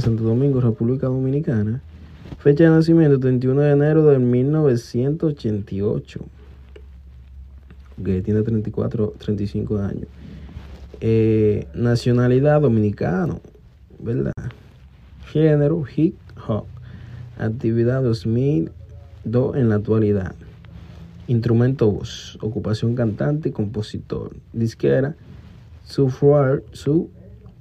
Santo Domingo, República Dominicana. Fecha de nacimiento 31 de enero de 1988. Que tiene 34, 35 años. Eh, nacionalidad dominicano, ¿verdad? Género hip hop. Actividad 2002 en la actualidad. Instrumento voz. Ocupación cantante y compositor. Disquera. Su su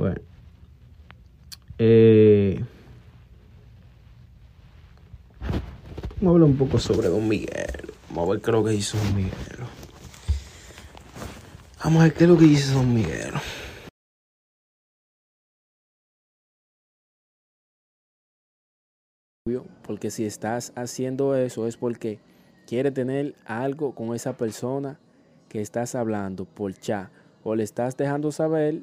Bueno. Eh, vamos a hablar un poco sobre Don Miguel. Vamos a ver qué es lo que hizo Don Miguel. Vamos a ver qué es lo que hizo Don Miguel. Porque si estás haciendo eso es porque quieres tener algo con esa persona que estás hablando por chat o le estás dejando saber